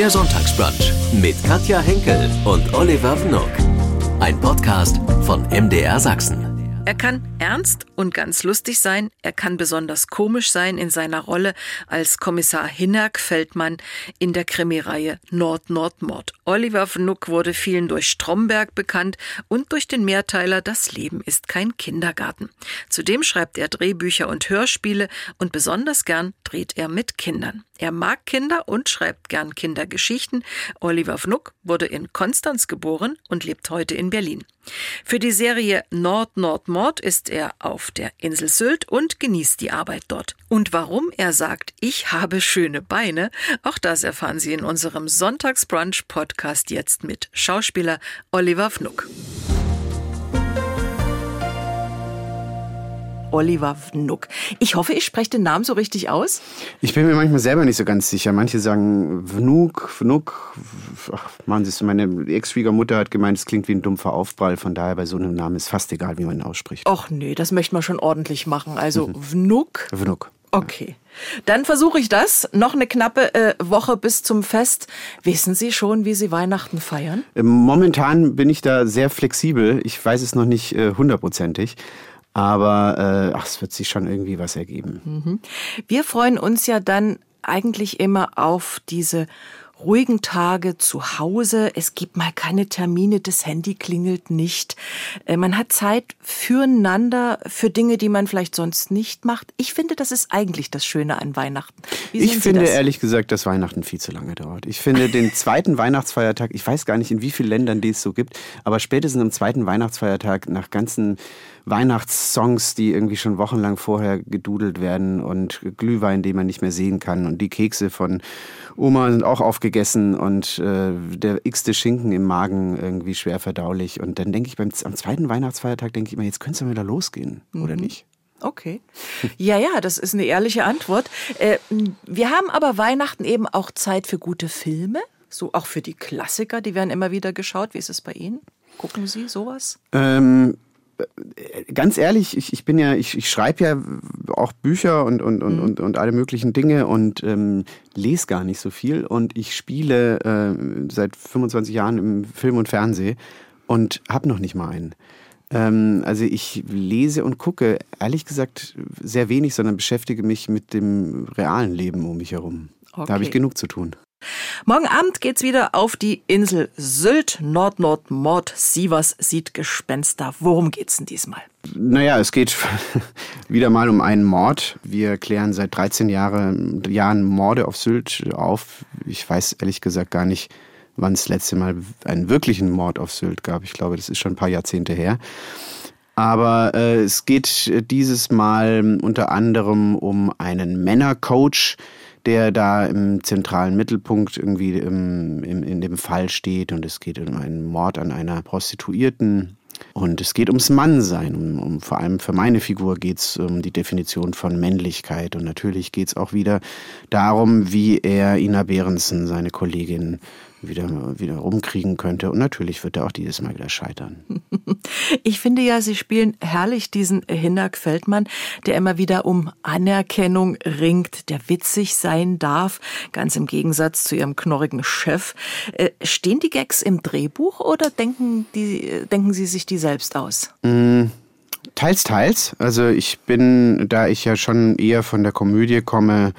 Der Sonntagsbrunch mit Katja Henkel und Oliver Wnock. Ein Podcast von MDR Sachsen. Er kann ernst und ganz lustig sein, er kann besonders komisch sein in seiner Rolle als Kommissar Hinnerk Feldmann in der Krimireihe Nord-Nord-Mord. Oliver Vnuck wurde vielen durch Stromberg bekannt und durch den Mehrteiler Das Leben ist kein Kindergarten. Zudem schreibt er Drehbücher und Hörspiele und besonders gern dreht er mit Kindern. Er mag Kinder und schreibt gern Kindergeschichten. Oliver Vnuck wurde in Konstanz geboren und lebt heute in Berlin. Für die Serie Nord-Nord-Mord ist er auf der Insel Sylt und genießt die Arbeit dort. Und warum er sagt, ich habe schöne Beine, auch das erfahren Sie in unserem Sonntagsbrunch-Podcast jetzt mit Schauspieler Oliver Vnuck. Oliver Vnuck. Ich hoffe, ich spreche den Namen so richtig aus. Ich bin mir manchmal selber nicht so ganz sicher. Manche sagen Vnuck, Vnuck. Ach, machen Sie es. Meine Ex-Schwiegermutter hat gemeint, es klingt wie ein dumpfer Aufprall. Von daher bei so einem Namen ist fast egal, wie man ihn ausspricht. Och nee, das möchte man schon ordentlich machen. Also mhm. Vnuck. Vnuck. Okay. Dann versuche ich das. Noch eine knappe äh, Woche bis zum Fest. Wissen Sie schon, wie Sie Weihnachten feiern? Momentan bin ich da sehr flexibel. Ich weiß es noch nicht äh, hundertprozentig. Aber äh, ach, es wird sich schon irgendwie was ergeben. Mhm. Wir freuen uns ja dann eigentlich immer auf diese ruhigen Tage zu Hause. Es gibt mal keine Termine, das Handy klingelt nicht. Äh, man hat Zeit füreinander, für Dinge, die man vielleicht sonst nicht macht. Ich finde, das ist eigentlich das Schöne an Weihnachten. ich finde das? ehrlich gesagt, dass Weihnachten viel zu lange dauert. Ich finde den zweiten Weihnachtsfeiertag, ich weiß gar nicht, in wie vielen Ländern die es so gibt, aber spätestens am zweiten Weihnachtsfeiertag nach ganzen Weihnachtssongs, die irgendwie schon wochenlang vorher gedudelt werden und Glühwein, den man nicht mehr sehen kann und die Kekse von Oma sind auch aufgegessen und äh, der x-te Schinken im Magen irgendwie schwer verdaulich. Und dann denke ich beim, am zweiten Weihnachtsfeiertag, denke ich immer, jetzt könnte es wieder losgehen, mhm. oder nicht? Okay. Ja, ja, das ist eine ehrliche Antwort. Äh, wir haben aber Weihnachten eben auch Zeit für gute Filme, so auch für die Klassiker, die werden immer wieder geschaut. Wie ist es bei Ihnen? Gucken Sie sowas? Ähm, ganz ehrlich, ich, ich bin ja, ich, ich schreibe ja auch Bücher und, und, und, mhm. und, und alle möglichen Dinge und ähm, lese gar nicht so viel. Und ich spiele äh, seit 25 Jahren im Film und Fernsehen und habe noch nicht mal einen. Ähm, also ich lese und gucke, ehrlich gesagt, sehr wenig, sondern beschäftige mich mit dem realen Leben um mich herum. Okay. Da habe ich genug zu tun. Morgen Abend geht's wieder auf die Insel Sylt. Nord-Nord-Mord. Sievers sieht Gespenster. Worum geht's denn diesmal? Naja, es geht wieder mal um einen Mord. Wir klären seit 13 Jahre, Jahren Morde auf Sylt auf. Ich weiß ehrlich gesagt gar nicht, wann es das letzte Mal einen wirklichen Mord auf Sylt gab. Ich glaube, das ist schon ein paar Jahrzehnte her. Aber äh, es geht dieses Mal unter anderem um einen Männercoach, der da im zentralen Mittelpunkt irgendwie im, im, in dem Fall steht. Und es geht um einen Mord an einer Prostituierten. Und es geht ums Mannsein. Um, um, vor allem für meine Figur geht es um die Definition von Männlichkeit. Und natürlich geht es auch wieder darum, wie er Ina Behrensen, seine Kollegin, wieder, wieder rumkriegen könnte. Und natürlich wird er auch dieses Mal wieder scheitern. Ich finde ja, Sie spielen herrlich diesen Hinak Feldmann, der immer wieder um Anerkennung ringt, der witzig sein darf, ganz im Gegensatz zu Ihrem knorrigen Chef. Äh, stehen die Gags im Drehbuch oder denken, die, denken Sie sich die selbst aus? Mm. Teils, teils. Also ich bin, da ich ja schon eher von der Komödie komme,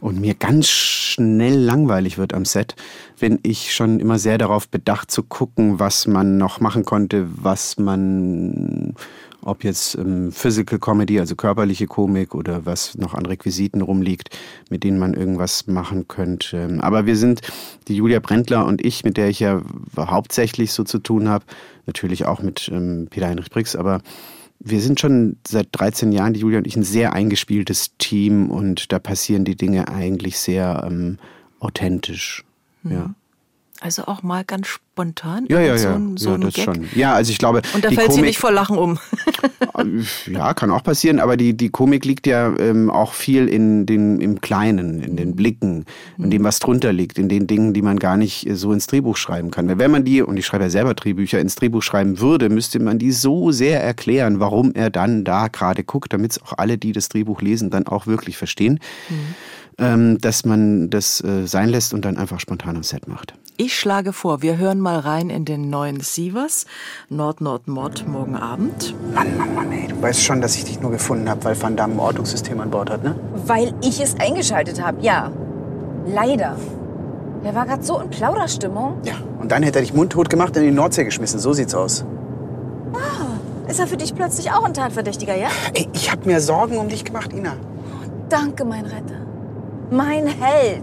und mir ganz schnell langweilig wird am Set, wenn ich schon immer sehr darauf bedacht zu gucken, was man noch machen konnte, was man, ob jetzt ähm, Physical Comedy, also körperliche Komik oder was noch an Requisiten rumliegt, mit denen man irgendwas machen könnte. Aber wir sind, die Julia Brendler und ich, mit der ich ja hauptsächlich so zu tun habe, natürlich auch mit ähm, Peter Heinrich Brix, aber wir sind schon seit 13 Jahren, die Julia und ich, ein sehr eingespieltes Team und da passieren die Dinge eigentlich sehr ähm, authentisch. Mhm. Ja. Also auch mal ganz spontan? Ja, ja, so ein, so ja, das Gag. schon. Ja, also ich glaube. Und da fällt Komik, sie nicht vor Lachen um. ja, kann auch passieren, aber die, die Komik liegt ja ähm, auch viel in den, im Kleinen, in den Blicken, in dem, was drunter liegt, in den Dingen, die man gar nicht so ins Drehbuch schreiben kann. Weil wenn man die, und ich schreibe ja selber Drehbücher, ins Drehbuch schreiben würde, müsste man die so sehr erklären, warum er dann da gerade guckt, damit es auch alle, die das Drehbuch lesen, dann auch wirklich verstehen. Mhm. Ähm, dass man das äh, sein lässt und dann einfach spontan am Set macht. Ich schlage vor, wir hören mal rein in den neuen Sievers, Nord-Nord-Mord, morgen Abend. Mann, Mann, Mann, ey, du weißt schon, dass ich dich nur gefunden habe, weil Van Damme ein Ortungssystem an Bord hat, ne? Weil ich es eingeschaltet habe, ja. Leider. Der war gerade so in Plauderstimmung. Ja, und dann hätte er dich mundtot gemacht und in die Nordsee geschmissen. So sieht's aus. Ist er für dich plötzlich auch ein Tatverdächtiger, ja? Ey, ich habe mir Sorgen um dich gemacht, Ina. Danke, mein Retter. Mein Held.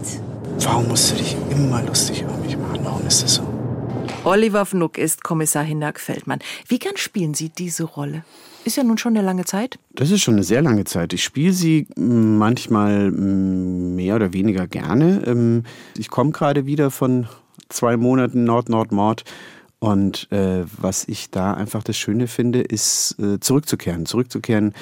Warum musst du dich immer lustig über mich machen? Warum ist das so? Oliver Fnuck ist Kommissar Hinnerk Feldmann. Wie gern spielen Sie diese Rolle? Ist ja nun schon eine lange Zeit. Das ist schon eine sehr lange Zeit. Ich spiele sie mm, manchmal mm, mehr oder weniger gerne. Ähm, Ich komme gerade wieder von zwei Monaten Nord-Nord-Mord. Und äh, was ich da einfach das Schöne finde, ist äh, zurückzukehren. Zurückzukehren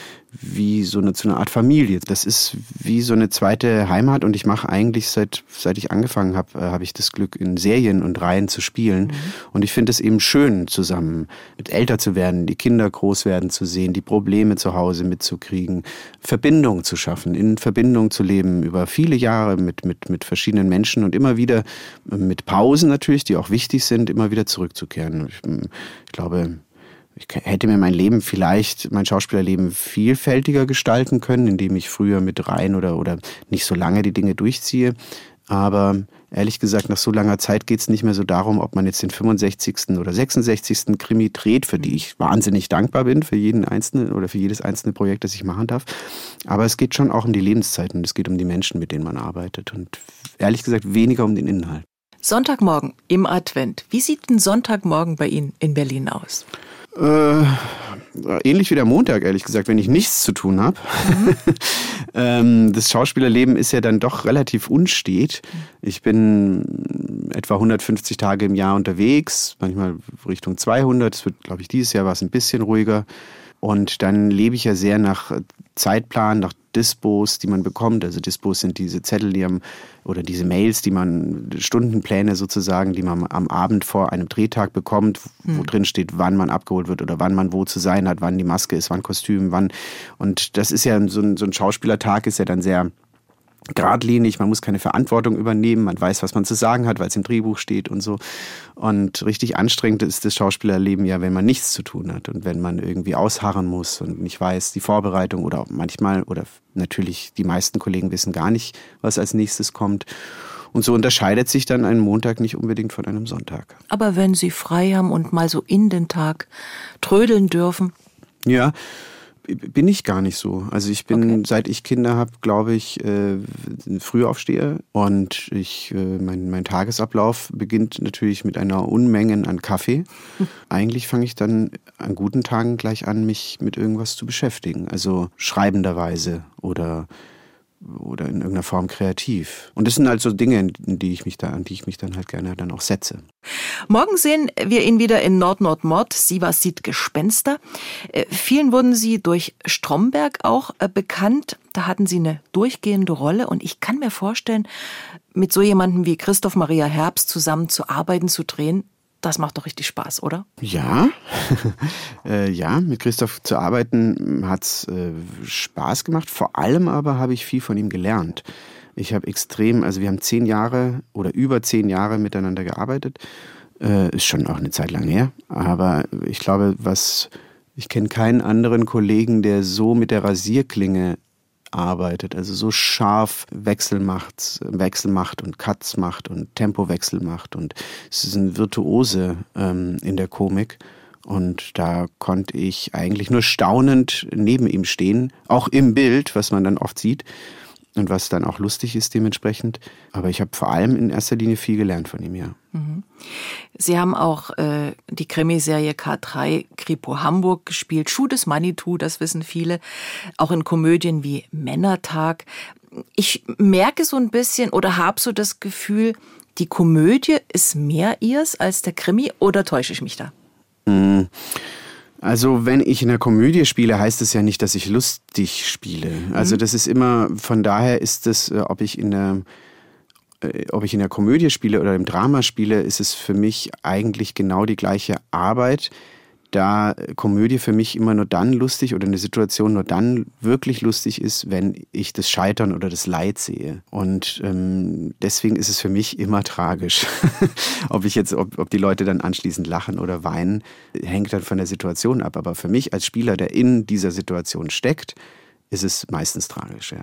wie so eine, zu einer Art Familie. Das ist wie so eine zweite Heimat und ich mache eigentlich seit, seit ich angefangen habe, äh, habe ich das Glück, in Serien und Reihen zu spielen. Und ich finde es eben schön, zusammen mit älter zu werden, die Kinder groß werden zu sehen, die Probleme zu Hause mitzukriegen, Verbindung zu schaffen, in Verbindung zu leben über viele Jahre mit, mit, mit verschiedenen Menschen und immer wieder äh, mit Pausen natürlich, die auch wichtig sind, immer wieder zurückzukehren. Ich, ich glaube, ich hätte mir mein Leben vielleicht, mein Schauspielerleben vielfältiger gestalten können, indem ich früher mit rein oder, oder nicht so lange die Dinge durchziehe. Aber ehrlich gesagt, nach so langer Zeit geht es nicht mehr so darum, ob man jetzt den 65. oder 66. Krimi dreht, für die ich wahnsinnig dankbar bin, für jeden einzelnen oder für jedes einzelne Projekt, das ich machen darf. Aber es geht schon auch um die Lebenszeiten und es geht um die Menschen, mit denen man arbeitet. Und ehrlich gesagt weniger um den Inhalt. Sonntagmorgen im Advent. Wie sieht ein Sonntagmorgen bei Ihnen in Berlin aus? Äh, ähnlich wie der Montag, ehrlich gesagt, wenn ich nichts zu tun habe. ähm, das Schauspielerleben ist ja dann doch relativ unstet. Ich bin etwa 150 Tage im Jahr unterwegs, manchmal Richtung 200. Es wird, glaube ich, dieses Jahr war es ein bisschen ruhiger. Und dann lebe ich ja sehr nach Zeitplan, nach Dispos, die man bekommt. Also Dispos sind diese Zettel, die am, oder diese Mails, die man, Stundenpläne sozusagen, die man am Abend vor einem Drehtag bekommt, wo drin steht, wann man abgeholt wird oder wann man wo zu sein hat, wann die Maske ist, wann Kostüm, wann. Und das ist ja so ein, so ein Schauspielertag ist ja dann sehr geradlinig, man muss keine Verantwortung übernehmen, man weiß, was man zu sagen hat, weil es im Drehbuch steht und so. Und richtig anstrengend ist das Schauspielerleben ja, wenn man nichts zu tun hat und wenn man irgendwie ausharren muss und nicht weiß, die Vorbereitung oder manchmal oder natürlich die meisten Kollegen wissen gar nicht, was als nächstes kommt. Und so unterscheidet sich dann ein Montag nicht unbedingt von einem Sonntag. Aber wenn Sie frei haben und mal so in den Tag trödeln dürfen, Ja, bin ich gar nicht so. Also ich bin, Okay. seit ich Kinder habe, glaube ich, äh, ein Frühaufsteher und ich, äh, mein, mein Tagesablauf beginnt natürlich mit einer Unmenge an Kaffee. Eigentlich fange ich dann an guten Tagen gleich an, mich mit irgendwas zu beschäftigen. Also schreibenderweise oder oder in irgendeiner Form kreativ. Und das sind halt Dinge, in die ich mich da, an die ich mich dann halt gerne dann auch setze. Morgen sehen wir ihn wieder in Nord-Nord-Mord. Siva sieht Gespenster. Äh, vielen wurden Sie durch Stromberg auch äh, bekannt. Da hatten Sie eine durchgehende Rolle. Und ich kann mir vorstellen, mit so jemandem wie Christoph Maria Herbst zusammen zu arbeiten, zu drehen, das macht doch richtig Spaß, oder? Ja, äh, ja, mit Christoph zu arbeiten hat's äh, Spaß gemacht. Vor allem aber habe ich viel von ihm gelernt. Ich habe extrem, also wir haben zehn Jahre oder über zehn Jahre miteinander gearbeitet. Äh, ist schon auch eine Zeit lang her. Aber ich glaube, was ich kenne keinen anderen Kollegen, der so mit der Rasierklinge arbeitet, also so scharf Wechsel macht, Wechsel macht und Cuts macht und Tempowechsel macht und es ist ein Virtuose ähm, in der Komik. Und da konnte ich eigentlich nur staunend neben ihm stehen, auch im Bild, was man dann oft sieht und was dann auch lustig ist dementsprechend. Aber ich habe vor allem in erster Linie viel gelernt von ihm, ja. Sie haben auch äh, die Krimiserie K3 Kripo Hamburg gespielt. Schuh des Manitou, das wissen viele. Auch in Komödien wie Männertag. Ich merke so ein bisschen oder habe so das Gefühl, die Komödie ist mehr ihrs als der Krimi oder täusche ich mich da? Also wenn ich in einer Komödie spiele, heißt es ja nicht, dass ich lustig spiele. Also das ist immer, von daher ist es, äh, ob ich in der äh, ob ich in der Komödie spiele oder im Drama spiele, ist es für mich eigentlich genau die gleiche Arbeit, da Komödie für mich immer nur dann lustig oder eine Situation nur dann wirklich lustig ist, wenn ich das Scheitern oder das Leid sehe. Und ähm, deswegen ist es für mich immer tragisch. ob ich jetzt, ob, ob die Leute dann anschließend lachen oder weinen, hängt dann von der Situation ab. Aber für mich als Spieler, der in dieser Situation steckt, ist es meistens tragisch, ja.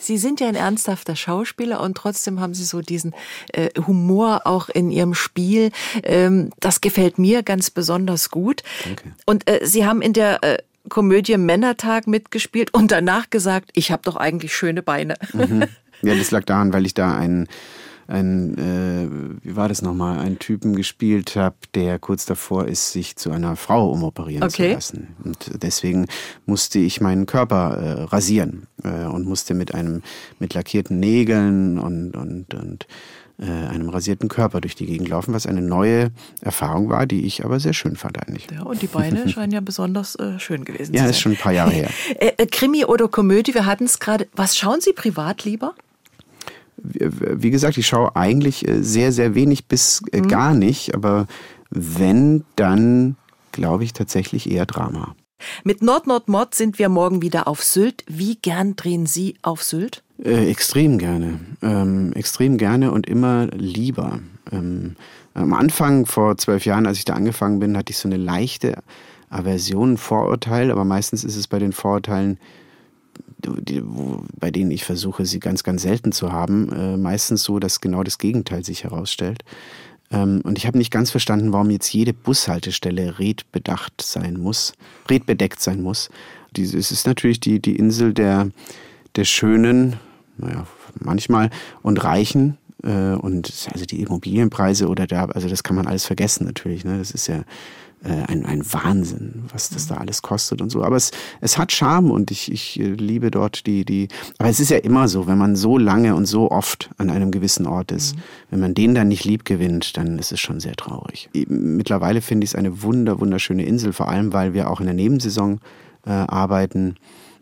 Sie sind ja ein ernsthafter Schauspieler und trotzdem haben Sie so diesen äh, Humor auch in Ihrem Spiel. Ähm, das gefällt mir ganz besonders gut. Danke. Und äh, Sie haben in der äh, Komödie Männertag mitgespielt und danach gesagt, ich habe doch eigentlich schöne Beine. Mhm. Ja, das lag daran, weil ich da einen ein, äh, wie war das nochmal, einen Typen gespielt habe, der kurz davor ist, sich zu einer Frau umoperieren okay. zu lassen. Und deswegen musste ich meinen Körper äh, rasieren äh, und musste mit einem, mit lackierten Nägeln und, und, und äh, einem rasierten Körper durch die Gegend laufen, was eine neue Erfahrung war, die ich aber sehr schön fand eigentlich. Ja, und die Beine scheinen ja besonders äh, schön gewesen ja, zu sein. Ja, ist schon ein paar Jahre her. Äh, äh, Krimi oder Komödie, wir hatten es gerade. Was schauen Sie privat lieber? Wie gesagt, ich schaue eigentlich äh, sehr, sehr wenig bis äh, mhm. gar nicht, aber wenn, dann glaube ich tatsächlich eher Drama. Mit Nord Nord Mod sind wir morgen wieder auf Sylt. Wie gern drehen Sie auf Sylt? Äh, extrem gerne. Ähm, extrem gerne und immer lieber. Ähm, am Anfang, vor zwölf Jahren, als ich da angefangen bin, hatte ich so eine leichte Aversion, Vorurteil, aber meistens ist es bei den Vorurteilen die, wo, bei denen ich versuche, sie ganz, ganz selten zu haben, äh, meistens so, dass genau das Gegenteil sich herausstellt. Ähm, und ich habe nicht ganz verstanden, warum jetzt jede Bushaltestelle redbedacht sein muss, redbedeckt sein muss. Diese, es ist natürlich die, die Insel der, der Schönen, naja, manchmal, und Reichen. Äh, und also die Immobilienpreise oder da, also das kann man alles vergessen natürlich. Ne? Das ist ja ein, ein Wahnsinn, was das da alles kostet und so. Aber es, es hat Charme und ich, ich äh, liebe dort die, die. Aber es ist ja immer so, wenn man so lange und so oft an einem gewissen Ort ist, mhm. wenn man den dann nicht lieb gewinnt, dann ist es schon sehr traurig. Mittlerweile finde ich es eine wunder, wunderschöne Insel, vor allem weil wir auch in der Nebensaison äh, arbeiten.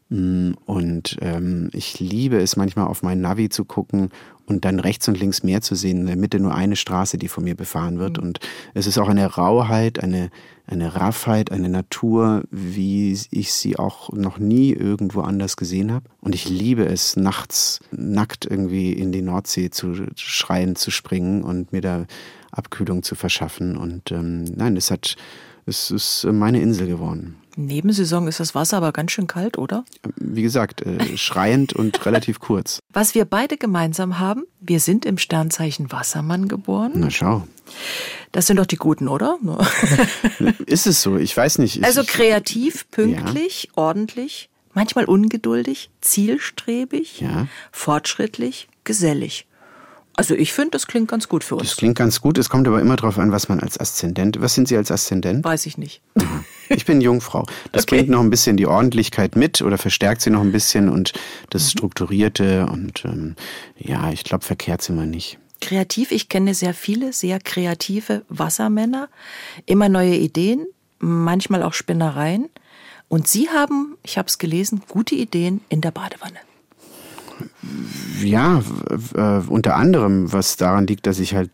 Mm, und ähm, ich liebe es manchmal auf mein Navi zu gucken und dann rechts und links mehr zu sehen, in der Mitte nur eine Straße, die von mir befahren wird. Mhm. Und es ist auch eine Rauheit, eine, eine Raffheit, eine Natur, wie ich sie auch noch nie irgendwo anders gesehen habe. Und ich liebe es, nachts nackt irgendwie in die Nordsee zu schreien, zu springen und mir da Abkühlung zu verschaffen. Und ähm, nein, es hat, es ist meine Insel geworden. Nebensaison ist das Wasser aber ganz schön kalt, oder? Wie gesagt, äh, schreiend und relativ kurz. Was wir beide gemeinsam haben, wir sind im Sternzeichen Wassermann geboren. Na schau. Das sind doch die Guten, oder? ist es so? Ich weiß nicht. Also kreativ, pünktlich, ja. ordentlich, manchmal ungeduldig, zielstrebig, ja. fortschrittlich, gesellig. Also ich finde, das klingt ganz gut für uns. Das klingt ganz gut. Es kommt aber immer darauf an, was man als Aszendent. Was sind Sie als Aszendent? Weiß ich nicht. Ich bin Jungfrau. Das okay. bringt noch ein bisschen die Ordentlichkeit mit oder verstärkt sie noch ein bisschen und das Strukturierte und ähm, ja, ich glaube, verkehrt sind wir nicht. Kreativ, ich kenne sehr viele sehr kreative Wassermänner, immer neue Ideen, manchmal auch Spinnereien. Und Sie haben, ich habe es gelesen, gute Ideen in der Badewanne. Ja, äh, unter anderem, was daran liegt, dass ich halt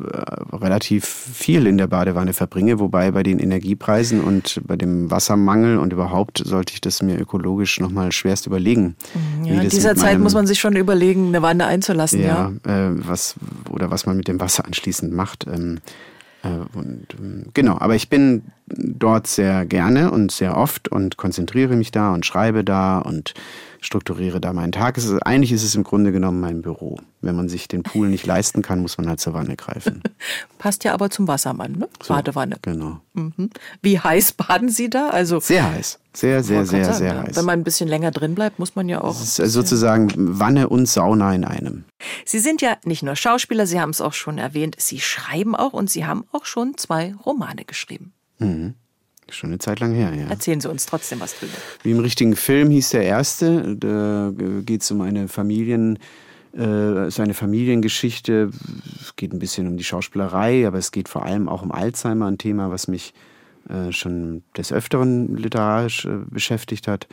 äh, relativ viel in der Badewanne verbringe, wobei bei den Energiepreisen und bei dem Wassermangel und überhaupt sollte ich das mir ökologisch nochmal schwerst überlegen. Mhm, ja, in dieser Zeit meinem, muss man sich schon überlegen, eine Wanne einzulassen. Ja, ja. Äh, was, oder was man mit dem Wasser anschließend macht. Ähm, äh, und, ähm, genau, aber ich bin dort sehr gerne und sehr oft und konzentriere mich da und schreibe da und strukturiere da meinen Tag. Ist, eigentlich ist es im Grunde genommen mein Büro. Wenn man sich den Pool nicht leisten kann, muss man halt zur Wanne greifen. Passt ja aber zum Wassermann, ne? So, Badewanne. Genau. Mhm. Wie heiß baden Sie da? Also sehr heiß. Sehr, sehr, sehr, sagen, sehr ja. heiß. Wenn man ein bisschen länger drin bleibt, muss man ja auch. Es ist sozusagen Wanne und Sauna in einem. Sie sind ja nicht nur Schauspieler, Sie haben es auch schon erwähnt, Sie schreiben auch und Sie haben auch schon zwei Romane geschrieben. Mhm. Schon eine Zeit lang her, ja. Erzählen Sie uns trotzdem was drüber. Wie im richtigen Film hieß der erste. Da geht es um eine Familien, äh, ist eine Familiengeschichte. Es geht ein bisschen um die Schauspielerei, aber es geht vor allem auch um Alzheimer, ein Thema, was mich äh, schon des Öfteren literarisch äh, beschäftigt hat.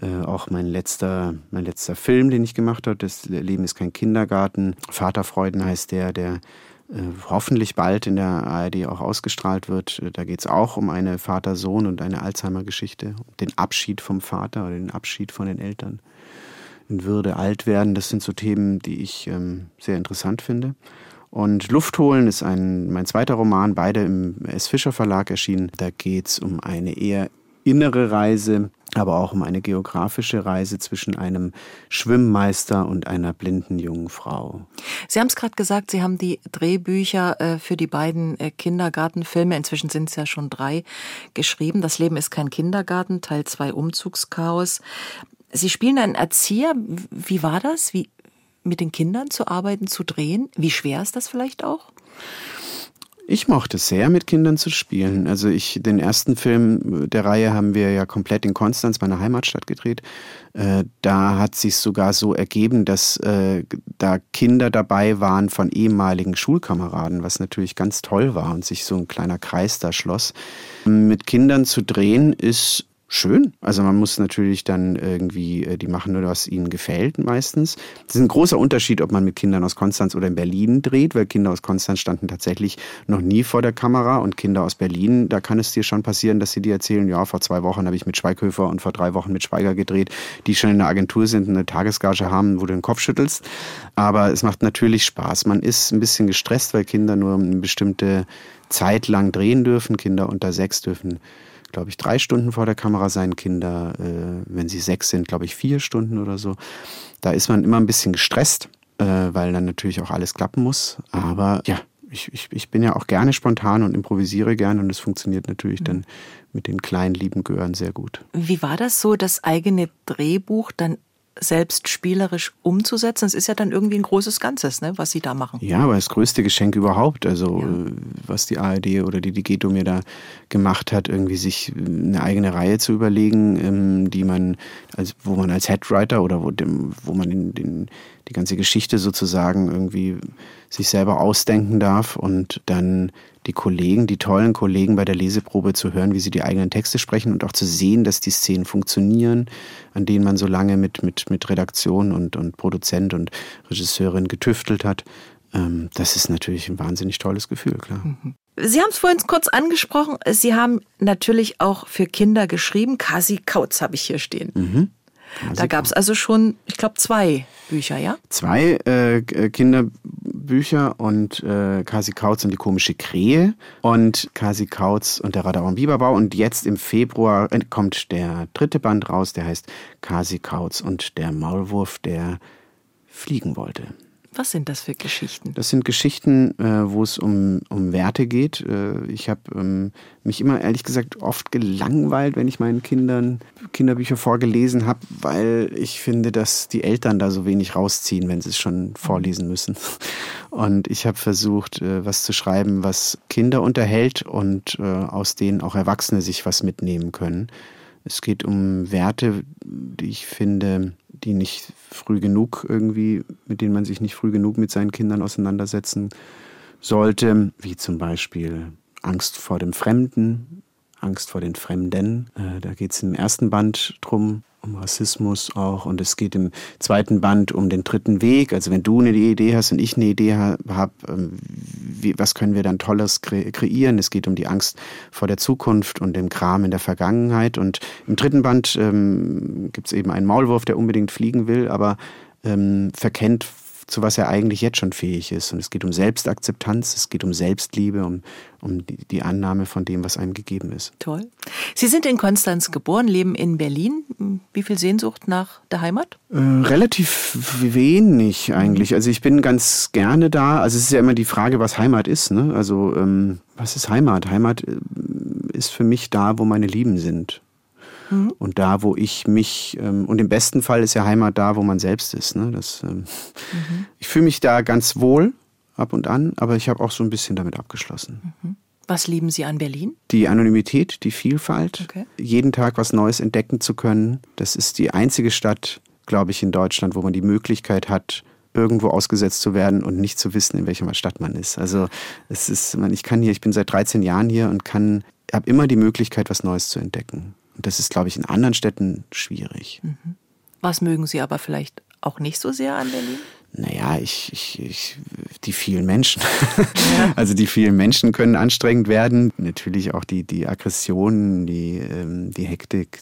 Äh, auch mein letzter, mein letzter Film, den ich gemacht habe, das Leben ist kein Kindergarten. Vaterfreuden heißt der, der hoffentlich bald in der ARD auch ausgestrahlt wird. Da geht es auch um eine Vater-Sohn und eine Alzheimer-Geschichte, den Abschied vom Vater oder den Abschied von den Eltern. In Würde alt werden, das sind so Themen, die ich ähm, sehr interessant finde. Und Luft holen ist ein, mein zweiter Roman, beide im S. Fischer Verlag erschienen. Da geht es um eine eher innere Reise, aber auch um eine geografische Reise zwischen einem Schwimmmeister und einer blinden jungen Frau. Sie haben es gerade gesagt, Sie haben die Drehbücher äh, für die beiden äh, Kindergartenfilme, inzwischen sind es ja schon drei, geschrieben. Das Leben ist kein Kindergarten, Teil 2 Umzugschaos. Sie spielen einen Erzieher. Wie war das, wie mit den Kindern zu arbeiten, zu drehen? Wie schwer ist das vielleicht auch? Ich mochte sehr, mit Kindern zu spielen. Also ich, den ersten Film der Reihe haben wir ja komplett in Konstanz, meiner Heimatstadt, gedreht. Äh, da hat sich sogar so ergeben, dass äh, da Kinder dabei waren von ehemaligen Schulkameraden, was natürlich ganz toll war und sich so ein kleiner Kreis da schloss. Mit Kindern zu drehen ist schön. Also man muss natürlich dann irgendwie, äh, die machen nur, was ihnen gefällt meistens. Das ist ein großer Unterschied, ob man mit Kindern aus Konstanz oder in Berlin dreht, weil Kinder aus Konstanz standen tatsächlich noch nie vor der Kamera und Kinder aus Berlin, da kann es dir schon passieren, dass sie dir erzählen, ja, vor zwei Wochen habe ich mit Schweighöfer und vor drei Wochen mit Schweiger gedreht, die schon in der Agentur sind und eine Tagesgage haben, wo du den Kopf schüttelst. Aber es macht natürlich Spaß. Man ist ein bisschen gestresst, weil Kinder nur eine bestimmte Zeit lang drehen dürfen. Kinder unter sechs dürfen glaube ich, drei Stunden vor der Kamera sein, Kinder, äh, wenn sie sechs sind, glaube ich, vier Stunden oder so. Da ist man immer ein bisschen gestresst, äh, weil dann natürlich auch alles klappen muss. Aber ja, ich, ich, ich bin ja auch gerne spontan und improvisiere gerne und es funktioniert natürlich mhm. dann mit den kleinen lieben Gören sehr gut. Wie war das so, das eigene Drehbuch dann selbst spielerisch umzusetzen. Es ist ja dann irgendwie ein großes Ganzes, ne, was Sie da machen. Ja, aber das größte Geschenk überhaupt, also ja. Äh, was die ARD oder die Digeto mir da gemacht hat, irgendwie sich eine eigene Reihe zu überlegen, ähm, die man, also wo man als Headwriter oder wo, dem, wo man den, den, die ganze Geschichte sozusagen irgendwie sich selber ausdenken darf und dann die Kollegen, die tollen Kollegen bei der Leseprobe zu hören, wie sie die eigenen Texte sprechen und auch zu sehen, dass die Szenen funktionieren, an denen man so lange mit, mit, mit Redaktion und, und Produzent und Regisseurin getüftelt hat. Ähm, das ist natürlich ein wahnsinnig tolles Gefühl, klar. Mhm. Sie haben es vorhin kurz angesprochen. Sie haben natürlich auch für Kinder geschrieben. Kasi Kautz habe ich hier stehen. Mhm. Da gab es also schon, ich glaube, zwei Bücher, ja? Zwei äh, äh, Kinderbücher und äh, Kasi Kautz und die komische Krähe und Kasi Kautz und der Radau Biberbau. Und jetzt im Februar kommt der dritte Band raus, der heißt Kasi Kautz und der Maulwurf, der fliegen wollte. Was sind das für Geschichten? Das sind Geschichten, äh, wo es um, um Werte geht. Äh, ich habe ähm, mich immer ehrlich gesagt oft gelangweilt, wenn ich meinen Kindern Kinderbücher vorgelesen habe, weil ich finde, dass die Eltern da so wenig rausziehen, wenn sie es schon vorlesen müssen. Und ich habe versucht, äh, was zu schreiben, was Kinder unterhält und aus denen auch Erwachsene sich was mitnehmen können. Es geht um Werte, die ich finde, die nicht früh genug irgendwie, mit denen man sich nicht früh genug mit seinen Kindern auseinandersetzen sollte, wie zum Beispiel Angst vor dem Fremden, Angst vor den Fremden. Äh, da geht es im ersten Band drum, um Rassismus auch. Und es geht im zweiten Band um den dritten Weg. Also wenn du eine Idee hast und ich eine Idee habe, ähm, was können wir dann Tolles kre kreieren? Es geht um die Angst vor der Zukunft und dem Kram in der Vergangenheit. Und im dritten Band ähm, gibt es eben einen Maulwurf, der unbedingt fliegen will, aber ähm, verkennt zu was er eigentlich jetzt schon fähig ist. Und es geht um Selbstakzeptanz, es geht um Selbstliebe, um, um die, die Annahme von dem, was einem gegeben ist. Toll. Sie sind in Konstanz geboren, leben in Berlin. Wie viel Sehnsucht nach der Heimat? Äh, relativ wenig eigentlich. Also ich bin ganz gerne da. Also es ist ja immer die Frage, was Heimat ist. Ne? Also ähm, was ist Heimat? Heimat äh, ist für mich da, wo meine Lieben sind. Mhm. Und da, wo ich mich, ähm, und im besten Fall ist ja Heimat da, wo man selbst ist. Ne? Das, ähm, mhm. Ich fühle mich da ganz wohl ab und an, aber ich habe auch so ein bisschen damit abgeschlossen. Mhm. Was lieben Sie an Berlin? Die Anonymität, die Vielfalt, okay. jeden Tag was Neues entdecken zu können. Das ist die einzige Stadt, glaube ich, in Deutschland, wo man die Möglichkeit hat, irgendwo ausgesetzt zu werden und nicht zu wissen, in welcher Stadt man ist. Also es ist, ich kann hier, ich bin seit 13 Jahren hier und kann, habe immer die Möglichkeit, was Neues zu entdecken. Und das ist, glaube ich, in anderen Städten schwierig. Mhm. Was mögen Sie aber vielleicht auch nicht so sehr an Berlin? Naja, ich, ich, ich, die vielen Menschen. Ja. Also die vielen Menschen können anstrengend werden. Natürlich auch die, die Aggression, die, ähm, die Hektik.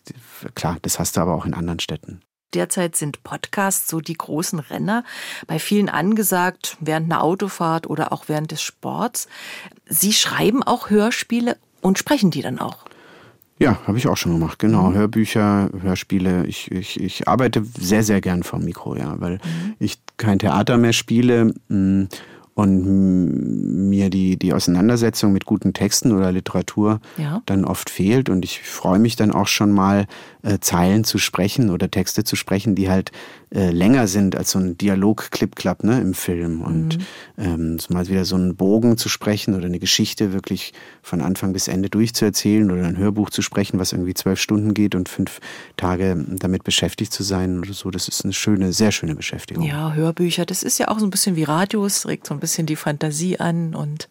Klar, das hast du aber auch in anderen Städten. Derzeit sind Podcasts so die großen Renner, bei vielen angesagt, während einer Autofahrt oder auch während des Sports. Sie schreiben auch Hörspiele und sprechen die dann auch. Ja, habe ich auch schon gemacht, genau. Mhm. Hörbücher, Hörspiele. Ich, ich, ich arbeite sehr, sehr gern vom Mikro, ja, weil mhm. ich kein Theater mehr spiele. Mm, und mir die, die Auseinandersetzung mit guten Texten oder Literatur ja. dann oft fehlt. Und ich freue mich dann auch schon mal, äh, Zeilen zu sprechen oder Texte zu sprechen, die halt äh, länger sind als so ein Dialog-Clip-Clap ne, im Film. Und mhm. ähm, mal wieder so einen Bogen zu sprechen oder eine Geschichte wirklich von Anfang bis Ende durchzuerzählen oder ein Hörbuch zu sprechen, was irgendwie zwölf Stunden geht und fünf Tage damit beschäftigt zu sein oder so, das ist eine schöne, sehr schöne Beschäftigung. Ja, Hörbücher, das ist ja auch so ein bisschen wie Radio, es regt so ein bisschen die Fantasie an und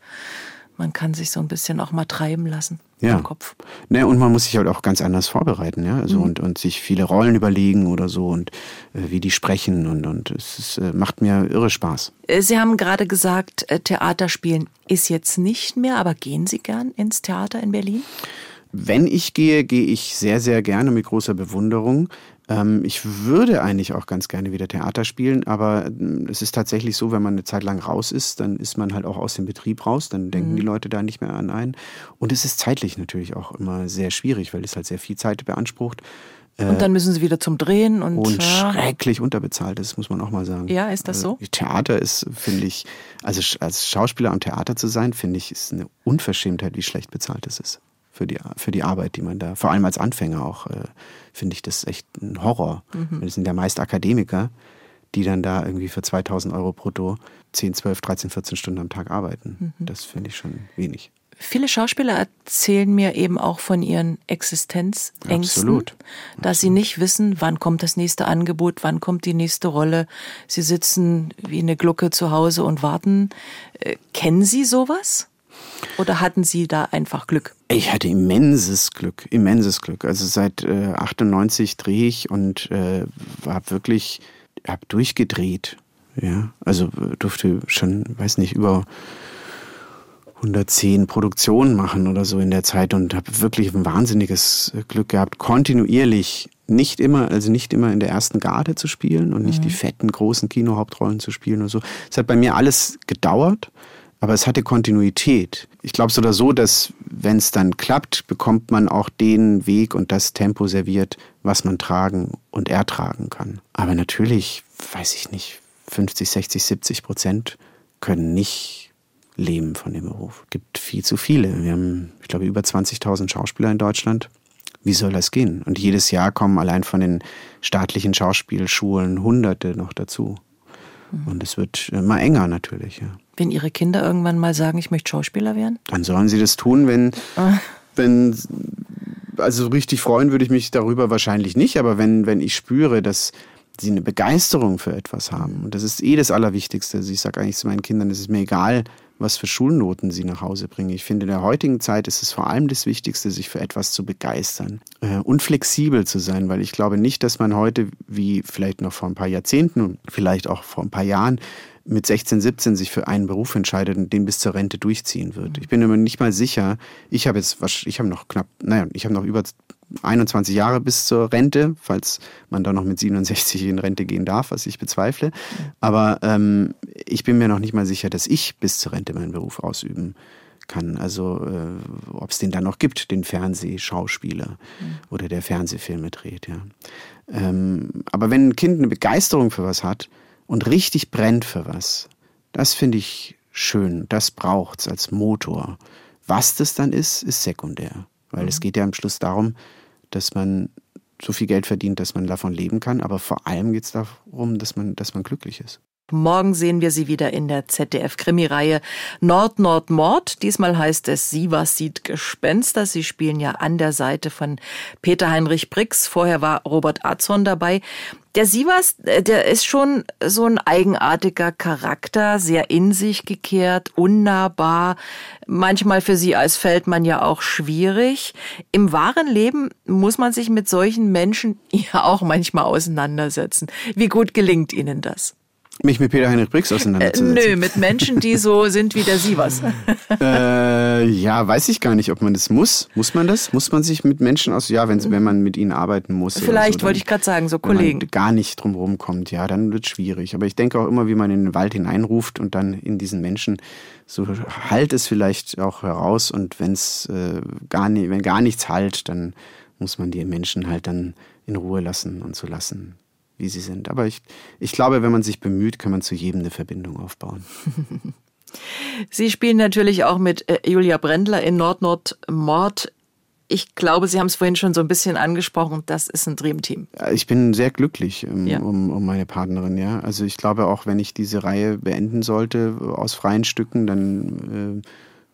man kann sich so ein bisschen auch mal treiben lassen ja. im Kopf. Ne, und man muss sich halt auch ganz anders vorbereiten, ja. Also mhm. und, und sich viele Rollen überlegen oder so und äh, wie die sprechen und, und es ist, äh, macht mir irre Spaß. Äh, Sie haben gerade gesagt, äh, Theaterspielen ist jetzt nicht mehr, aber gehen Sie gern ins Theater in Berlin? Wenn ich gehe, gehe ich sehr, sehr gerne mit großer Bewunderung. Ähm, ich würde eigentlich auch ganz gerne wieder Theater spielen, aber ähm, es ist tatsächlich so, wenn man eine Zeit lang raus ist, dann ist man halt auch aus dem Betrieb raus, dann denken mhm. die Leute da nicht mehr an einen. Und es ist zeitlich natürlich auch immer sehr schwierig, weil es halt sehr viel Zeit beansprucht. Und dann müssen sie wieder zum Drehen und, und ja. schrecklich unterbezahlt ist, muss man auch mal sagen. Ja, ist das so? Also, Theater ist, finde ich, also als Schauspieler am Theater zu sein, finde ich, ist eine Unverschämtheit, wie schlecht bezahlt es ist für die, für die Arbeit, die man da, vor allem als Anfänger auch, äh, finde ich das echt ein Horror. Mhm. Das sind ja meist Akademiker, die dann da irgendwie für 2000 Euro brutto 10, 12, 13, 14 Stunden am Tag arbeiten. Mhm. Das finde ich schon wenig. Viele Schauspieler erzählen mir eben auch von ihren Existenzängsten, Absolut. dass sie nicht wissen, wann kommt das nächste Angebot, wann kommt die nächste Rolle. Sie sitzen wie eine Glucke zu Hause und warten. Äh, kennen Sie sowas? Oder hatten Sie da einfach Glück? Ich hatte immenses Glück, immenses Glück. Also seit äh, 98 drehe ich und äh, habe wirklich, habe durchgedreht. Ja, also äh, durfte schon, weiß nicht, über 110 Produktionen machen oder so in der Zeit und habe wirklich ein wahnsinniges äh, Glück gehabt, kontinuierlich nicht immer, also nicht immer in der ersten Garde zu spielen und nicht mhm. die fetten großen Kinohauptrollen zu spielen oder so. Es hat bei mir alles gedauert aber es hatte Kontinuität. Ich glaube so oder so, dass wenn es dann klappt, bekommt man auch den Weg und das Tempo serviert, was man tragen und ertragen kann. Aber natürlich, weiß ich nicht, 50, 60, 70 Prozent können nicht leben von dem Beruf. Es gibt viel zu viele. Wir haben, ich glaube, über 20.000 Schauspieler in Deutschland. Wie soll das gehen? Und jedes Jahr kommen allein von den staatlichen Schauspielschulen Hunderte noch dazu. Und es wird immer enger natürlich. Ja. Wenn Ihre Kinder irgendwann mal sagen, ich möchte Schauspieler werden? Dann sollen sie das tun, wenn, ah. wenn also richtig freuen würde ich mich darüber wahrscheinlich nicht, aber wenn, wenn ich spüre, dass sie eine Begeisterung für etwas haben, und das ist eh das Allerwichtigste. Also ich sage eigentlich zu meinen Kindern, es ist mir egal, was für Schulnoten sie nach Hause bringen. Ich finde, in der heutigen Zeit ist es vor allem das Wichtigste, sich für etwas zu begeistern äh, und flexibel zu sein, weil ich glaube nicht, dass man heute, wie vielleicht noch vor ein paar Jahrzehnten und vielleicht auch vor ein paar Jahren, mit 16, 17 sich für einen Beruf entscheidet und den bis zur Rente durchziehen wird. Ich bin mir nicht mal sicher. Ich habe jetzt, ich habe noch knapp, naja, ich habe noch über 21 Jahre bis zur Rente, falls man da noch mit 67 in Rente gehen darf, was ich bezweifle. Aber ähm, ich bin mir noch nicht mal sicher, dass ich bis zur Rente meinen Beruf ausüben kann. Also äh, ob es den dann noch gibt, den Fernsehschauspieler mhm. oder der Fernsehfilme dreht. Ja. Ähm, aber wenn ein Kind eine Begeisterung für was hat und richtig brennt für was, das finde ich schön. Das braucht es als Motor. Was das dann ist, ist sekundär. Weil mhm. es geht ja am Schluss darum, dass man so viel Geld verdient, dass man davon leben kann. Aber vor allem geht es darum, dass man, dass man glücklich ist. Morgen sehen wir sie wieder in der ZDF-Krimireihe Nord, Nord, Mord. Diesmal heißt es Sie was sieht Gespenster. Sie spielen ja an der Seite von Peter Heinrich Brix. Vorher war Robert Azon dabei. Der Sievers, äh, der ist schon so ein eigenartiger Charakter, sehr in sich gekehrt, unnahbar, manchmal für Sie als Feldmann ja auch schwierig. Im wahren Leben muss man sich mit solchen Menschen ja auch manchmal auseinandersetzen. Wie gut gelingt Ihnen das? Mich mit Peter Heinrich Briggs Äh, auseinanderzusetzen. nö, mit Menschen, die so sind wie der Sievers. Äh, ja, weiß ich gar nicht, ob man das muss. Muss man das? Muss man sich mit Menschen aus, ja, wenn, wenn man mit ihnen arbeiten muss. Vielleicht so, wollte ich gerade sagen, so wenn Kollegen. man gar nicht drum rumkommt, ja, dann wird es schwierig. Aber ich denke auch immer, wie man in den Wald hineinruft und dann in diesen Menschen, so halt es vielleicht auch heraus und wenn's, äh, gar nicht, wenn gar nichts halt, dann muss man die Menschen halt dann in Ruhe lassen und so lassen, wie sie sind. Aber ich, ich glaube, wenn man sich bemüht, kann man zu jedem eine Verbindung aufbauen. Sie spielen natürlich auch mit äh, Julia Brendler in Nord-Nord-Mord. Ich glaube, Sie haben es vorhin schon so ein bisschen angesprochen. Das ist ein Dreamteam. Ich bin sehr glücklich um, Ja. um, um meine Partnerin, ja. Also ich glaube auch, wenn ich diese Reihe beenden sollte aus freien Stücken, dann äh,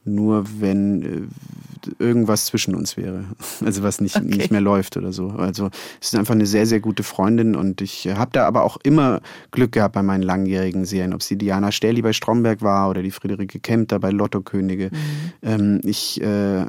nur wenn äh, irgendwas zwischen uns wäre. Also was nicht, Okay. nicht mehr läuft oder so. Also es ist einfach eine sehr, sehr gute Freundin und ich habe da aber auch immer Glück gehabt bei meinen langjährigen Serien, ob es die Diana Sterli bei Stromberg war oder die Friederike Kempter bei Lottokönige. Ähm, ich äh,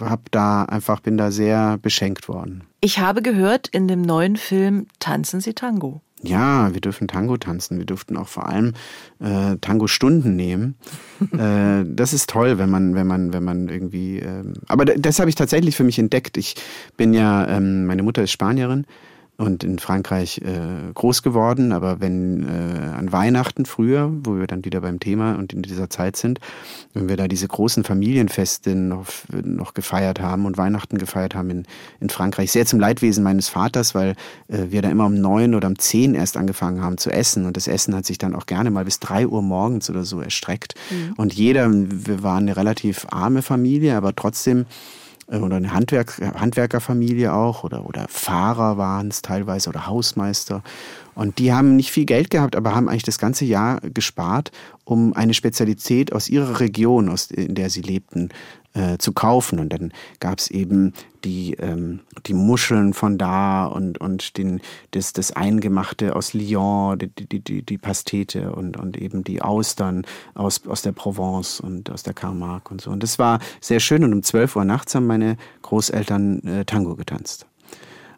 habe da einfach, bin da sehr beschenkt worden. Ich habe gehört, in dem neuen Film tanzen Sie Tango. Ja, wir dürfen Tango tanzen. Wir durften auch vor allem äh, Tango-Stunden nehmen. äh, das ist toll, wenn man, wenn man, wenn man irgendwie. Ähm, aber das habe ich tatsächlich für mich entdeckt. Ich bin ja, ähm, meine Mutter ist Spanierin und in Frankreich äh, groß geworden. Aber wenn äh, an Weihnachten früher, wo wir dann wieder beim Thema und in dieser Zeit sind, wenn wir da diese großen Familienfeste noch, noch gefeiert haben und Weihnachten gefeiert haben in, in Frankreich, sehr zum Leidwesen meines Vaters, weil äh, wir da immer um neun oder um zehn erst angefangen haben zu essen und das Essen hat sich dann auch gerne mal bis drei Uhr morgens oder so erstreckt. Und jeder, wir waren eine relativ arme Familie, aber trotzdem oder eine Handwerk, Handwerkerfamilie auch oder, oder Fahrer waren es teilweise oder Hausmeister. Und die haben nicht viel Geld gehabt, aber haben eigentlich das ganze Jahr gespart, um eine Spezialität aus ihrer Region, aus, in der sie lebten, äh, zu kaufen. Und dann gab es eben die, ähm, die Muscheln von da und, und den, das, das Eingemachte aus Lyon, die, die, die, die Pastete und, und eben die Austern aus, aus der Provence und aus der Camargue und so. Und das war sehr schön. Und um 12 Uhr nachts haben meine Großeltern äh, Tango getanzt.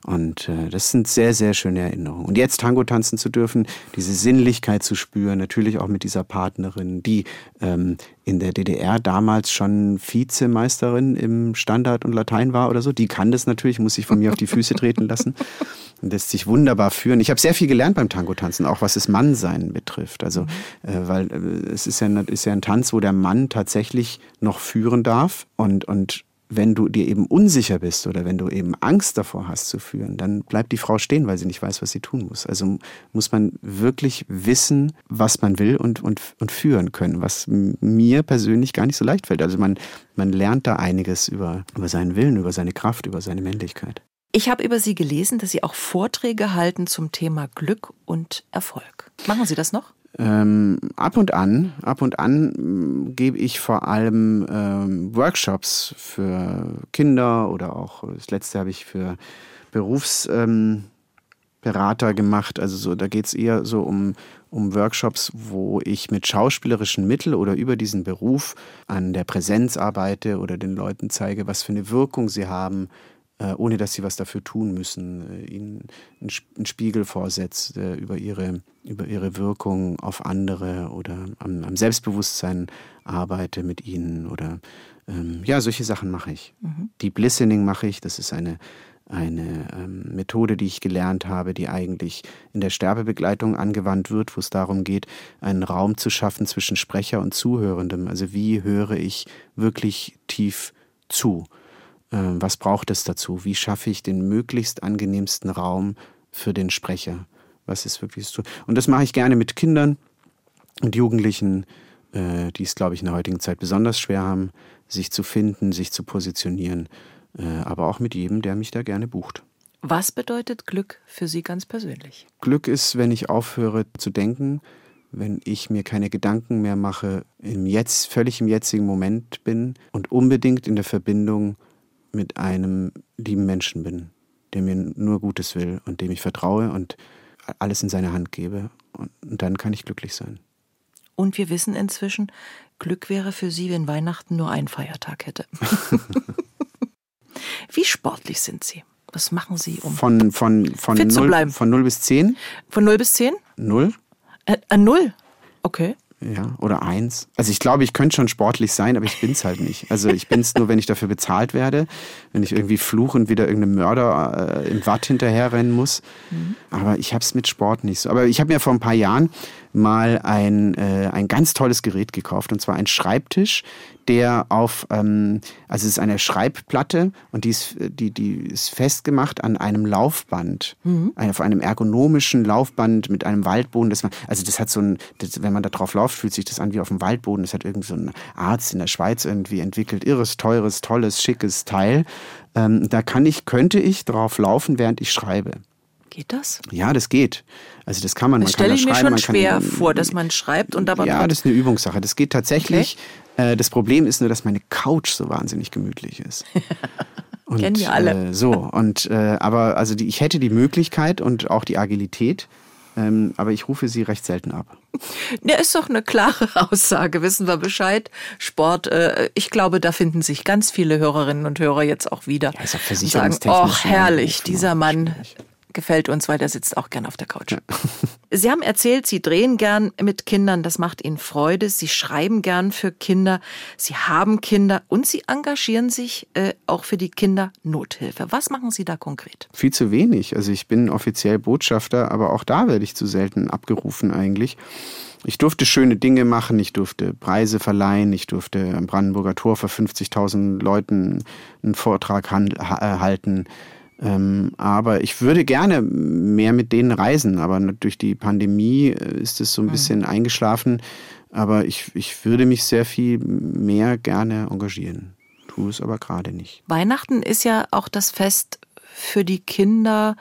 Und äh, das sind sehr, sehr schöne Erinnerungen. Und jetzt Tango tanzen zu dürfen, diese Sinnlichkeit zu spüren, natürlich auch mit dieser Partnerin, die ähm, in der DDR damals schon Vizemeisterin im Standard und Latein war oder so, die kann das natürlich, muss sich von mir auf die Füße treten lassen und lässt sich wunderbar führen. Ich habe sehr viel gelernt beim Tango tanzen, auch was das Mannsein betrifft. Also, äh, weil äh, es ist ja, ist ja ein Tanz, wo der Mann tatsächlich noch führen darf und, und wenn du dir eben unsicher bist oder wenn du eben Angst davor hast zu führen, dann bleibt die Frau stehen, weil sie nicht weiß, was sie tun muss. Also muss man wirklich wissen, was man will und, und, und führen können, was mir persönlich gar nicht so leicht fällt. Also man, man lernt da einiges über, über seinen Willen, über seine Kraft, über seine Männlichkeit. Ich habe über Sie gelesen, dass Sie auch Vorträge halten zum Thema Glück und Erfolg. Machen Sie das noch? Ähm, ab und an, ab und an ähm, gebe ich vor allem ähm, Workshops für Kinder oder auch das letzte habe ich für Berufsberater ähm, gemacht. Also so, da geht es eher so um, um Workshops, wo ich mit schauspielerischen Mitteln oder über diesen Beruf an der Präsenz arbeite oder den Leuten zeige, was für eine Wirkung sie haben, äh, ohne dass sie was dafür tun müssen, äh, ihnen einen Sp- einen Spiegel vorsetzt äh, über ihre, über ihre Wirkung auf andere oder am, am Selbstbewusstsein arbeite mit ihnen oder ähm, ja, solche Sachen mache ich. Deep Listening mache ich, das ist eine, eine ähm, Methode, die ich gelernt habe, die eigentlich in der Sterbebegleitung angewandt wird, wo es darum geht, einen Raum zu schaffen zwischen Sprecher und Zuhörendem. Also wie höre ich wirklich tief zu? Ähm, was braucht es dazu? Wie schaffe ich den möglichst angenehmsten Raum für den Sprecher? Was ist wirklich so? Und das mache ich gerne mit Kindern und Jugendlichen, äh, die es, glaube ich, in der heutigen Zeit besonders schwer haben, sich zu finden, sich zu positionieren, äh, aber auch mit jedem, der mich da gerne bucht. Was bedeutet Glück für Sie ganz persönlich? Glück ist, wenn ich aufhöre zu denken, wenn ich mir keine Gedanken mehr mache, im Jetzt, völlig im jetzigen Moment bin und unbedingt in der Verbindung mit einem lieben Menschen bin, der mir nur Gutes will und dem ich vertraue und alles in seine Hand gebe. Und, und dann kann ich glücklich sein. Und wir wissen inzwischen, Glück wäre für Sie, wenn Weihnachten nur einen Feiertag hätte. Wie sportlich sind Sie? Was machen Sie um? Von, von, von, Fit zu 0, bleiben. von 0 bis 10? Von 0 bis 10? 0. Äh, äh, null? Okay. Ja, oder eins. Also ich glaube, ich könnte schon sportlich sein, aber ich bin's halt nicht. Also ich bin's nur, wenn ich dafür bezahlt werde, wenn ich irgendwie fluchend wieder irgendeinem Mörder äh, im Watt hinterherrennen muss. Mhm. Aber ich hab's mit Sport nicht so. Aber ich habe mir vor ein paar Jahren mal ein, äh, ein ganz tolles Gerät gekauft, und zwar ein Schreibtisch, der auf, ähm, also es ist eine Schreibplatte und die ist, die, die ist festgemacht an einem Laufband, mhm. auf einem ergonomischen Laufband mit einem Waldboden. Das man, also das hat so ein, das, wenn man da drauf läuft, fühlt sich das an wie auf dem Waldboden. Das hat irgend so ein Arzt in der Schweiz irgendwie entwickelt. Irres, teures, tolles, schickes Teil. Ähm, da kann ich, könnte ich drauf laufen, während ich schreibe. Geht das? Ja, das geht. Also das kann man. Das stelle ich mir schon schwer kann, vor, dass man schreibt und dabei. Ja, das ist eine Übungssache. Das geht tatsächlich. Okay. Äh, das Problem ist nur, dass meine Couch so wahnsinnig gemütlich ist. Und, Kennen wir alle. Äh, so und äh, aber also die, ich hätte die Möglichkeit und auch die Agilität, ähm, aber ich rufe sie recht selten ab. Ja, ist doch eine klare Aussage, wissen wir Bescheid. Sport, äh, ich glaube, da finden sich ganz viele Hörerinnen und Hörer jetzt auch wieder. Ja, ist auch sagen, oh herrlich, dieser Mann, gefällt uns, weil der sitzt auch gern auf der Couch. Ja. Sie haben erzählt, Sie drehen gern mit Kindern, das macht Ihnen Freude. Sie schreiben gern für Kinder, Sie haben Kinder und Sie engagieren sich äh, auch für die Kindernothilfe. Was machen Sie da konkret? Viel zu wenig. Also ich bin offiziell Botschafter, aber auch da werde ich zu selten abgerufen eigentlich. Ich durfte schöne Dinge machen, ich durfte Preise verleihen, ich durfte am Brandenburger Tor vor 50.000 Leuten einen Vortrag halten. Ähm, aber ich würde gerne mehr mit denen reisen, aber durch die Pandemie äh, ist es so ein mhm. bisschen eingeschlafen. Aber ich, ich würde mich sehr viel mehr gerne engagieren. Tue es aber gerade nicht. Weihnachten ist ja auch das Fest für die Kinder.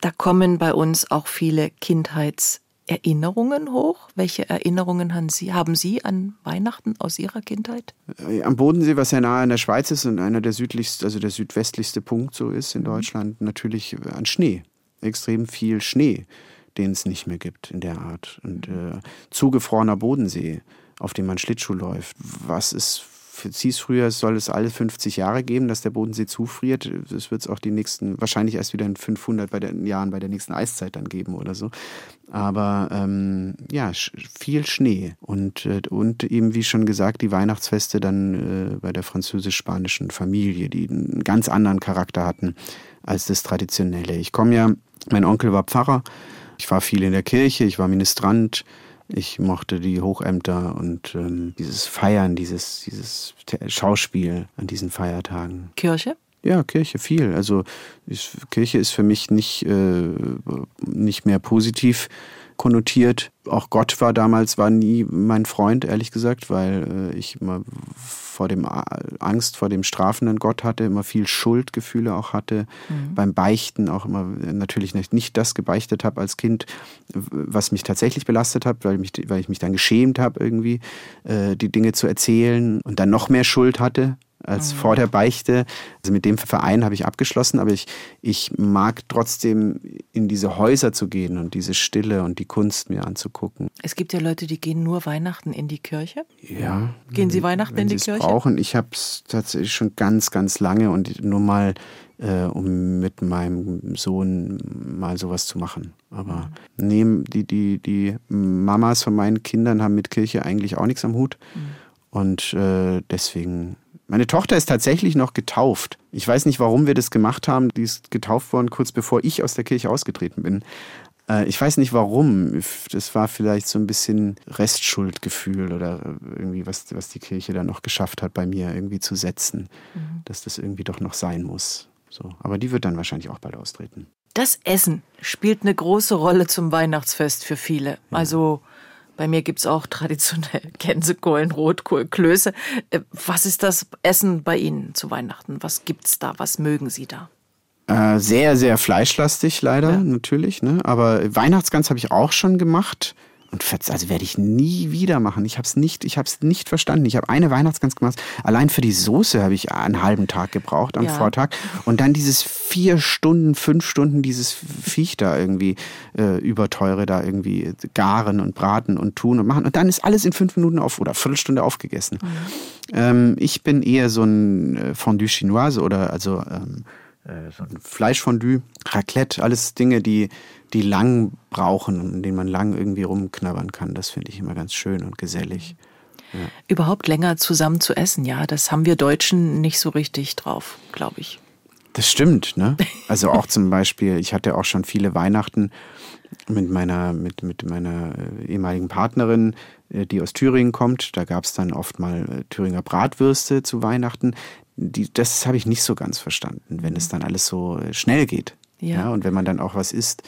Da kommen bei uns auch viele Kindheits- Erinnerungen hoch? Welche Erinnerungen haben Sie, haben Sie an Weihnachten aus Ihrer Kindheit? Äh, am Bodensee, was ja nahe an der Schweiz ist und einer der südlichsten, also der südwestlichste Punkt so ist in mhm. Deutschland, natürlich an Schnee. Extrem viel Schnee, den es nicht mehr gibt in der Art. Und äh, zugefrorener Bodensee, auf dem man Schlittschuh läuft. Was ist hieß früher, es soll es alle 50 Jahre geben, dass der Bodensee zufriert. Das wird es auch die nächsten, wahrscheinlich erst wieder in 500 bei den Jahren bei der nächsten Eiszeit dann geben oder so. Aber ähm, ja, viel Schnee und, äh, und eben, wie schon gesagt, die Weihnachtsfeste dann äh, bei der französisch-spanischen Familie, die einen ganz anderen Charakter hatten als das Traditionelle. Ich komme ja, mein Onkel war Pfarrer, ich war viel in der Kirche, ich war Ministrant, ich mochte die Hochämter und ähm, dieses Feiern, dieses, dieses Schauspiel an diesen Feiertagen. Kirche? Ja, Kirche viel. Also ist, Kirche ist für mich nicht, äh, nicht mehr positiv konnotiert. Auch Gott war damals, war nie mein Freund, ehrlich gesagt, weil äh, ich immer vor dem Angst vor dem strafenden Gott hatte, immer viel Schuldgefühle auch hatte, mhm. beim Beichten auch immer natürlich nicht, nicht das gebeichtet habe als Kind, was mich tatsächlich belastet hat, weil, mich, weil ich mich dann geschämt habe irgendwie, äh, die Dinge zu erzählen und dann noch mehr Schuld hatte als mhm. vor der Beichte. Also mit dem Verein habe ich abgeschlossen, aber ich, ich mag trotzdem in diese Häuser zu gehen und diese Stille und die Kunst mir anzugucken. Es gibt ja Leute, die gehen nur Weihnachten in die Kirche. Ja. Gehen Sie Weihnachten in die Kirche? brauchen. Ich habe es tatsächlich schon ganz, ganz lange und nur mal äh, um mit meinem Sohn mal sowas zu machen. Aber mhm. nehmen die, die, die Mamas von meinen Kindern haben mit Kirche eigentlich auch nichts am Hut. Mhm. Und äh, deswegen meine Tochter ist tatsächlich noch getauft. Ich weiß nicht, warum wir das gemacht haben. Die ist getauft worden, kurz bevor ich aus der Kirche ausgetreten bin. Äh, ich weiß nicht warum. Das war vielleicht so ein bisschen Restschuldgefühl oder irgendwie, was, was die Kirche da noch geschafft hat, bei mir irgendwie zu setzen. Mhm. Dass das irgendwie doch noch sein muss. So. Aber die wird dann wahrscheinlich auch bald austreten. Das Essen spielt eine große Rolle zum Weihnachtsfest für viele. Ja. Also bei mir gibt's auch traditionell Gänsekohlen, Rotkohl, Klöße. Äh, was ist das Essen bei Ihnen zu Weihnachten? Was gibt's da? Was mögen Sie da? Äh, sehr, sehr fleischlastig leider, ja. natürlich. Ne? Aber Weihnachtsgans habe ich auch schon gemacht. Und also werde ich nie wieder machen. Ich habe es nicht, ich habe es nicht verstanden. Ich habe eine Weihnachtsgans gemacht. Allein für die Soße habe ich einen halben Tag gebraucht am ja. Vortag. Und dann dieses vier Stunden, fünf Stunden dieses Viech da irgendwie äh, überteure da irgendwie garen und braten und tun und machen. Und dann ist alles in fünf Minuten auf oder Viertelstunde aufgegessen. Mhm. Ähm, ich bin eher so ein äh, Fondue Chinoise oder also ähm, äh, so ein Fleischfondue, Raclette, alles Dinge, die, die lang brauchen und in denen man lang irgendwie rumknabbern kann. Das finde ich immer ganz schön und gesellig. Ja. Überhaupt länger zusammen zu essen, ja, das haben wir Deutschen nicht so richtig drauf, glaube ich. Das stimmt, ne? Also auch zum Beispiel, ich hatte auch schon viele Weihnachten mit meiner, mit, mit meiner äh, ehemaligen Partnerin, äh, die aus Thüringen kommt. Da gab es dann oft mal äh, Thüringer Bratwürste zu Weihnachten. Die, das habe ich nicht so ganz verstanden, wenn es dann alles so schnell geht. Ja. ja. Und wenn man dann auch was isst,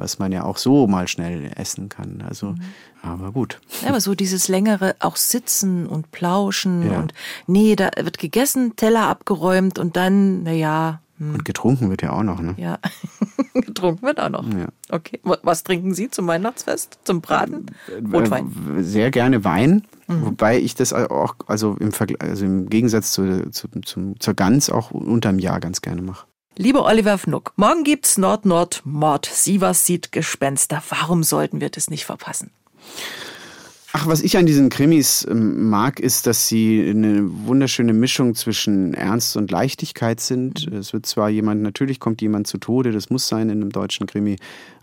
was man ja auch so mal schnell essen kann. Also, mhm. aber gut. Ja, aber so dieses längere auch Sitzen und Plauschen ja. und nee, da wird gegessen, Teller abgeräumt und dann, naja, hm. Und getrunken wird ja auch noch, ne? Ja, getrunken wird auch noch. Ja. Okay. Was trinken Sie zum Weihnachtsfest, zum Braten? Äh, Rotwein? Sehr gerne Wein, mhm. wobei ich das auch, also im, Vergleich, also im Gegensatz zu, zu, zum, zur Gans auch unterm Jahr ganz gerne mache. Lieber Oliver Fnuck, morgen gibt's Nord-Nord-Mord. Sie was sieht Gespenster. Warum sollten wir das nicht verpassen? Ach, was ich an diesen Krimis ähm, mag, ist, dass sie eine wunderschöne Mischung zwischen Ernst und Leichtigkeit sind. Mhm. Es wird zwar jemand, natürlich kommt jemand zu Tode, das muss sein in einem deutschen Krimi,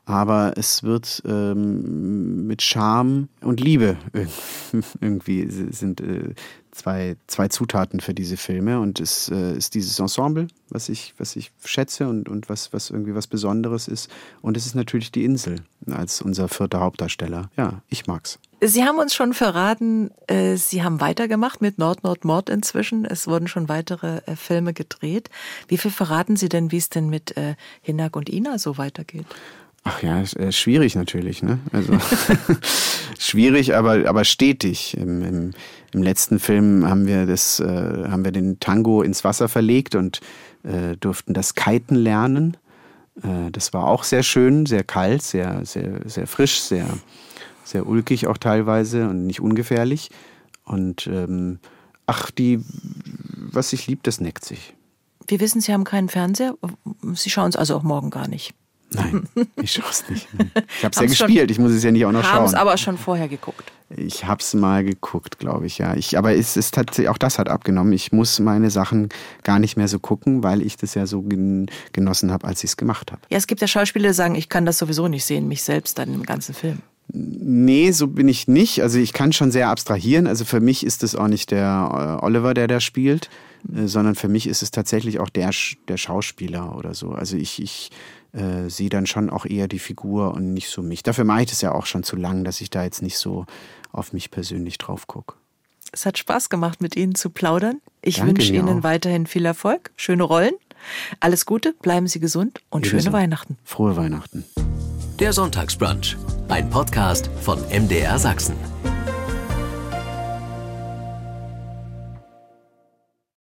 aber es wird ähm, mit Charme und Liebe irgendwie sind äh, zwei, zwei Zutaten für diese Filme und es äh, ist dieses Ensemble, was ich, was ich schätze und, und was, was irgendwie was Besonderes ist. Und es ist natürlich die Insel als unser vierter Hauptdarsteller. Ja, ich mag's. Sie haben uns schon verraten, äh, Sie haben weitergemacht mit Nord Nord Mord inzwischen. Es wurden schon weitere äh, Filme gedreht. Wie viel verraten Sie denn, wie es denn mit äh, Hinak und Ina so weitergeht? Ach ja, schwierig natürlich, ne? Also schwierig, aber, aber stetig. Im, im, Im, letzten Film haben wir das, äh, haben wir den Tango ins Wasser verlegt und äh, durften das Kiten lernen. Äh, das war auch sehr schön, sehr kalt, sehr, sehr, sehr frisch, sehr sehr ulkig auch teilweise und nicht ungefährlich. Und ähm, ach, die, was sich liebt, das neckt sich. Wir wissen, Sie haben keinen Fernseher. Sie schauen es also auch morgen gar nicht. Nein, ich schaue es nicht. Ich habe es ja gespielt, ich muss es ja nicht auch noch schauen. Haben es aber schon vorher geguckt. Ich habe es mal geguckt, glaube ich, ja. Ich, aber es ist tatsächlich, auch das hat abgenommen. Ich muss meine Sachen gar nicht mehr so gucken, weil ich das ja so genossen habe, als ich es gemacht habe. Ja, es gibt ja Schauspieler, die sagen, ich kann das sowieso nicht sehen, mich selbst dann im ganzen Film. Nee, so bin ich nicht. Also ich kann schon sehr abstrahieren. Also für mich ist es auch nicht der äh, Oliver, der da spielt, äh, sondern für mich ist es tatsächlich auch der, der Schauspieler oder so. Also ich, ich äh, sehe dann schon auch eher die Figur und nicht so mich. Dafür mache ich das ja auch schon zu lang, dass ich da jetzt nicht so auf mich persönlich drauf gucke. Es hat Spaß gemacht, mit Ihnen zu plaudern. Ich wünsche Ihnen auch. weiterhin viel Erfolg, schöne Rollen, alles Gute, bleiben Sie gesund und Ebenso. schöne Weihnachten. Frohe Weihnachten. Der Sonntagsbrunch, ein Podcast von MDR Sachsen.